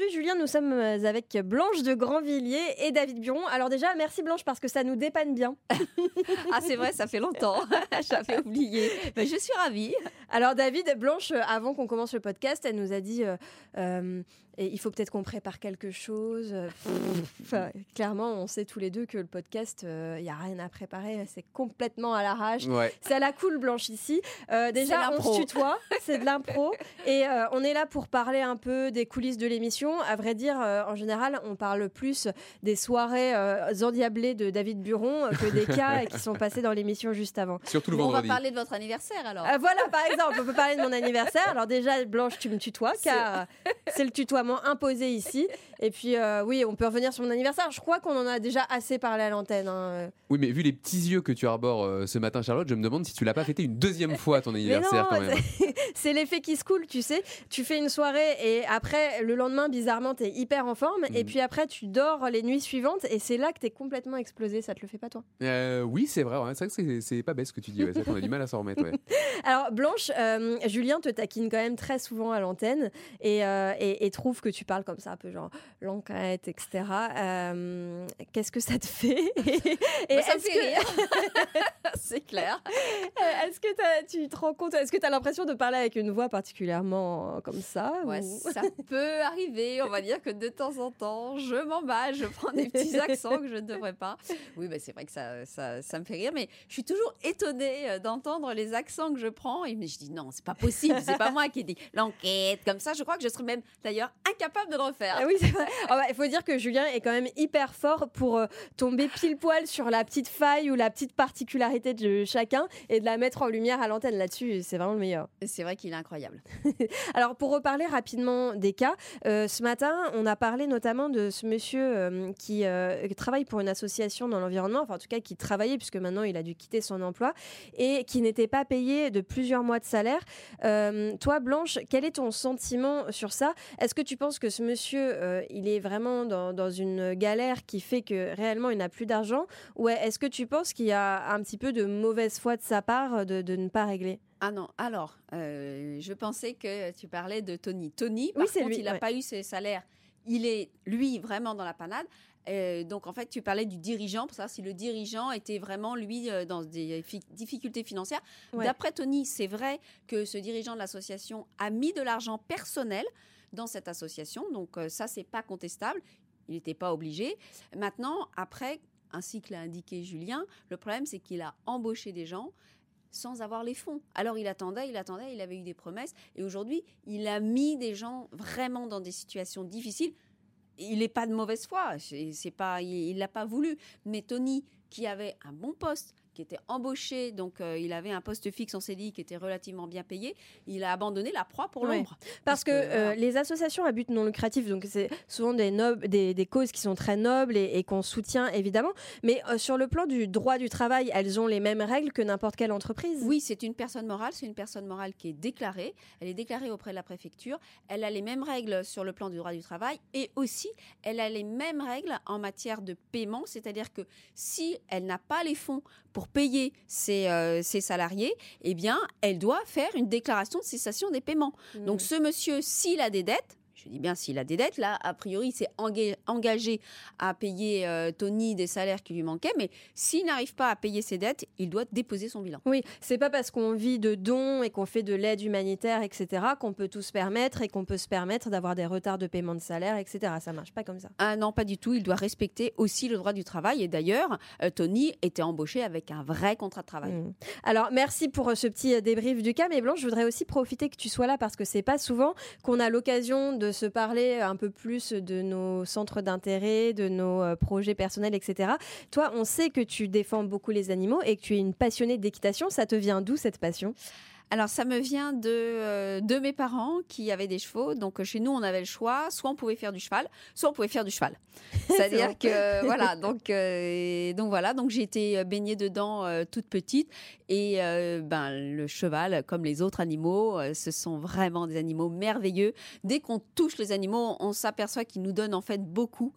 Aujourd'hui, Julien, nous sommes euh, avec Blanche de Grandvilliers et David Buron. Alors déjà, merci Blanche parce que ça nous dépanne bien. ah, c'est vrai, ça fait longtemps. J'avais oublié. Mais je suis ravie. Alors David, Blanche, euh, avant qu'on commence le podcast, elle nous a dit euh, et il faut peut-être qu'on prépare quelque chose. Enfin, clairement, on sait tous les deux que le podcast, il euh, n'y a rien à préparer. C'est complètement à l'arrache. C'est à la cool blanche ici. Euh, déjà, on se tutoie. C'est de l'impro. Et euh, on est là pour parler un peu des coulisses de l'émission. À vrai dire, en général, on parle plus des soirées endiablées de David Buron que des cas qui sont passés dans l'émission juste avant. Surtout le vendredi. On va parler de votre anniversaire alors. voilà, par exemple, on peut parler de mon anniversaire. Alors déjà, Blanche, tu me tutoies car c'est le tutoiement imposé ici. Et puis, euh, oui, on peut revenir sur mon anniversaire. Je crois qu'on en a déjà assez parlé à l'antenne. Hein. Oui, mais vu les petits yeux que tu arbores euh, ce matin, Charlotte, je me demande si tu l'as pas fêté une deuxième fois ton anniversaire quand même. C'est l'effet qui se coule, tu sais. Tu fais une soirée et après, le lendemain, bizarrement, tu es hyper en forme. Et mm. puis après, tu dors les nuits suivantes et c'est là que tu es complètement explosé. Ça te le fait pas, toi? Euh, Oui, c'est vrai. C'est vrai que c'est pas bête ce que tu dis. Qu'on a du mal à s'en remettre. Alors, Blanche, Julien te taquine quand même très souvent à l'antenne et, et, et trouve que tu parles comme ça, un peu genre l'enquête, etc. Euh, qu'est-ce que ça te fait? Et, ça me fait rire. c'est clair. Euh, est-ce que tu te rends compte, est-ce que tu as l'impression de parler avec une voix particulièrement comme ça ouais, Ça peut arriver. On va dire que de temps en temps, je m'en bats, je prends des petits accents que je ne devrais pas. Oui, bah, c'est vrai que ça, ça, ça, me fait rire, mais je suis toujours étonnée euh, d'entendre les accents que je prends. Et je dis non, c'est pas possible, c'est pas moi qui ai dit l'enquête comme ça. Je crois que je serais même d'ailleurs incapable de le refaire. Ah oui, c'est vrai. Oh, bah, il faut dire que Julien est quand même hyper fort pour euh, tomber pile poil sur la petite faille ou la petite particularité de chacun et de la mettre en lumière à l'antenne là-dessus. C'est vraiment le meilleur. C'est vrai qu'il est incroyable. Alors, pour reparler rapidement des cas, euh, ce matin, on a parlé notamment de ce monsieur euh, qui travaille pour une association dans l'environnement, enfin en tout cas qui travaillait puisque maintenant il a dû quitter son emploi et qui n'était pas payé de plusieurs mois de salaire. toi, Blanche, quel est ton sentiment sur ça? Est-ce que tu penses que ce monsieur, euh, il est vraiment dans, une galère qui fait que réellement il n'a plus d'argent? Ou est-ce que tu penses qu'il y a un petit peu de mauvaise foi de sa part de, ne pas régler? Ah non, alors, euh, je pensais que tu parlais de Tony. Tony, par contre, il n'a pas eu ses salaires. Il est, lui, vraiment dans la panade. Euh, donc, en fait, tu parlais du dirigeant, pour savoir si le dirigeant était vraiment, lui, dans des difficultés financières. D'après Tony, c'est vrai que ce dirigeant de l'association a mis de l'argent personnel dans cette association. Donc euh, ça, c'est pas contestable. Il n'était pas obligé. Maintenant, après, ainsi que l'a indiqué Julien, le problème, c'est qu'il a embauché des gens sans avoir les fonds. Alors il attendait, il attendait, il avait eu des promesses, et aujourd'hui, il a mis des gens vraiment dans des situations difficiles. Il n'est pas de mauvaise foi, c'est pas, il l'a pas voulu. Mais Tony, qui avait un bon poste, qui était embauché, donc euh, il avait un poste fixe en CDI qui était relativement bien payé, il a abandonné la proie pour l'ombre. Parce, que, euh, les associations à but non lucratif, donc c'est souvent des, des, des, causes qui sont très nobles et, qu'on soutient évidemment, mais euh, sur le plan du droit du travail, elles ont les mêmes règles que n'importe quelle entreprise? Oui, c'est une personne morale, c'est une personne morale qui est déclarée, elle est déclarée auprès de la préfecture, elle a les mêmes règles sur le plan du droit du travail et aussi elle a les mêmes règles en matière de paiement, c'est-à-dire que si elle n'a pas les fonds pour payer euh, ses, salariés, eh bien, elle doit faire une déclaration de cessation des paiements. Mmh. Donc, ce monsieur, s'il a des dettes, je dis bien s'il a des dettes, là, a priori, il s'est engagé à payer euh, Tony des salaires qui lui manquaient, mais s'il n'arrive pas à payer ses dettes, il doit déposer son bilan. Oui, c'est pas parce qu'on vit de dons et qu'on fait de l'aide humanitaire, etc., qu'on peut tout se permettre et qu'on peut se permettre d'avoir des retards de paiement de salaire, etc. Ça marche pas comme ça. Ah non, pas du tout. Il doit respecter aussi le droit du travail. Et d'ailleurs, euh, Tony était embauché avec un vrai contrat de travail. Mmh. Alors, merci pour euh, ce petit débrief du cas. Mais Blanche, je voudrais aussi profiter que tu sois là parce que c'est pas souvent qu'on a l'occasion de se parler un peu plus de nos centres d'intérêt, de nos euh, projets personnels, etc. Toi, on sait que tu défends beaucoup les animaux et que tu es une passionnée d'équitation. Ça te vient d'où cette passion? Alors, ça me vient de, euh, de mes parents qui avaient des chevaux. Donc, chez nous, on avait le choix. Soit on pouvait faire du cheval, soit on pouvait faire du cheval. C'est-à-dire que, voilà. Donc, euh, donc, voilà. Donc, j'ai été baignée dedans euh, toute petite. Et ben, le cheval, comme les autres animaux, ce sont vraiment des animaux merveilleux. Dès qu'on touche les animaux, on s'aperçoit qu'ils nous donnent en fait beaucoup.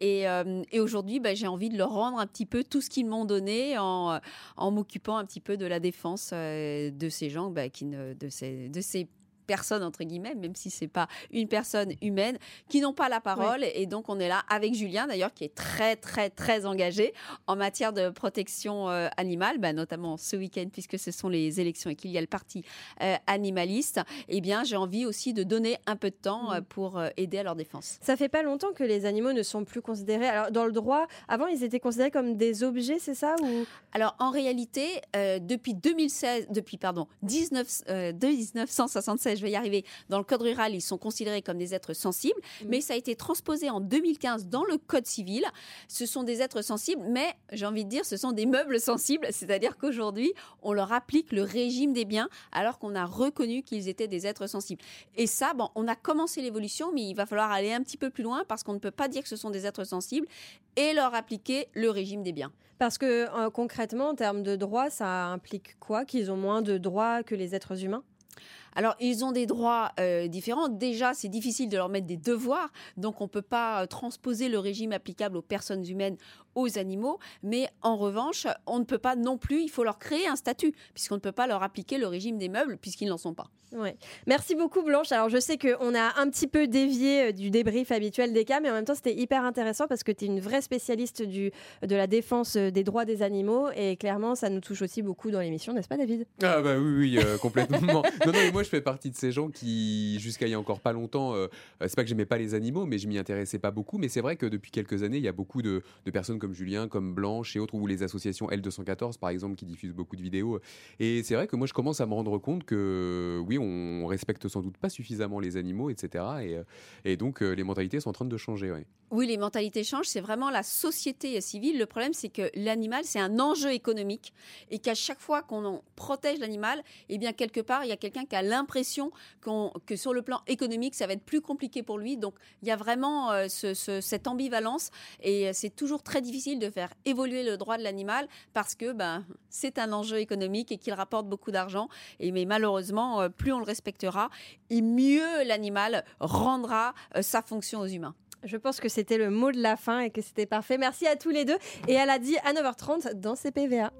Et, et aujourd'hui, ben, j'ai envie de leur rendre un petit peu tout ce qu'ils m'ont donné en, en m'occupant un petit peu de la défense de ces gens bah, qui ne, de, ces, de ces personnes entre guillemets, même si c'est pas une personne humaine, qui n'ont pas la parole. Et donc on est là avec Julien d'ailleurs qui est très très très engagé en matière de protection euh, animale, bah, notamment ce week-end puisque ce sont les élections et qu'il y a le parti euh, animaliste. Eh bien j'ai envie aussi de donner un peu de temps euh, mm. pour aider à leur défense. Ça fait pas longtemps que les animaux ne sont plus considérés. Alors dans le droit, avant ils étaient considérés comme des objets, c'est ça ou? Alors en réalité, depuis 2016, depuis pardon 19, 1976 je vais y arriver, dans le code rural, ils sont considérés comme des êtres sensibles, mm. mais ça a été transposé en 2015 dans le code civil. Ce sont des êtres sensibles, mais j'ai envie de dire, ce sont des meubles sensibles, c'est-à-dire qu'aujourd'hui, on leur applique le régime des biens alors qu'on a reconnu qu'ils étaient des êtres sensibles. Et ça, bon, on a commencé l'évolution, mais il va falloir aller un petit peu plus loin parce qu'on ne peut pas dire que ce sont des êtres sensibles et leur appliquer le régime des biens. Parce que euh, concrètement, en termes de droits, ça implique quoi? Qu'ils ont moins de droits que les êtres humains? Alors, ils ont des droits euh, différents. Déjà, c'est difficile de leur mettre des devoirs, donc on ne peut pas euh, transposer le régime applicable aux personnes humaines aux animaux, mais en revanche, on ne peut pas non plus, il faut leur créer un statut, puisqu'on ne peut pas leur appliquer le régime des meubles, puisqu'ils n'en sont pas. Ouais. Merci beaucoup Blanche. Alors je sais qu'on a un petit peu dévié euh, du débrief habituel des cas, mais en même temps c'était hyper intéressant parce que tu es une vraie spécialiste du, de la défense des droits des animaux et clairement ça nous touche aussi beaucoup dans l'émission, n'est-ce pas David? Ah bah oui, oui, complètement. non, non, mais moi je fais partie de ces gens qui, jusqu'à il y a encore pas longtemps, euh, c'est pas que j'aimais pas les animaux, mais je m'y intéressais pas beaucoup. Mais c'est vrai que depuis quelques années, il y a beaucoup de, personnes comme Julien, comme Blanche et autres, ou les associations L214 par exemple, qui diffusent beaucoup de vidéos. Et c'est vrai que moi je commence à me rendre compte que oui, on respecte sans doute pas suffisamment les animaux, etc. Et, euh, et donc euh, les mentalités sont en train de changer. Oui, les mentalités changent. C'est vraiment la société civile. Le problème, c'est que l'animal, c'est un enjeu économique et qu'à chaque fois qu'on protège l'animal, eh bien quelque part, il y a quelqu'un qui a l'impression que sur le plan économique, ça va être plus compliqué pour lui. Donc, il y a vraiment euh, cette ambivalence et c'est toujours très difficile de faire évoluer le droit de l'animal parce que ben, c'est un enjeu économique et qu'il rapporte beaucoup d'argent. Mais malheureusement, euh, plus on le respectera, et mieux l'animal rendra euh, sa fonction aux humains. Je pense que c'était le mot de la fin et que c'était parfait. Merci à tous les deux. Et elle a dit à 9h30 dans CPVA.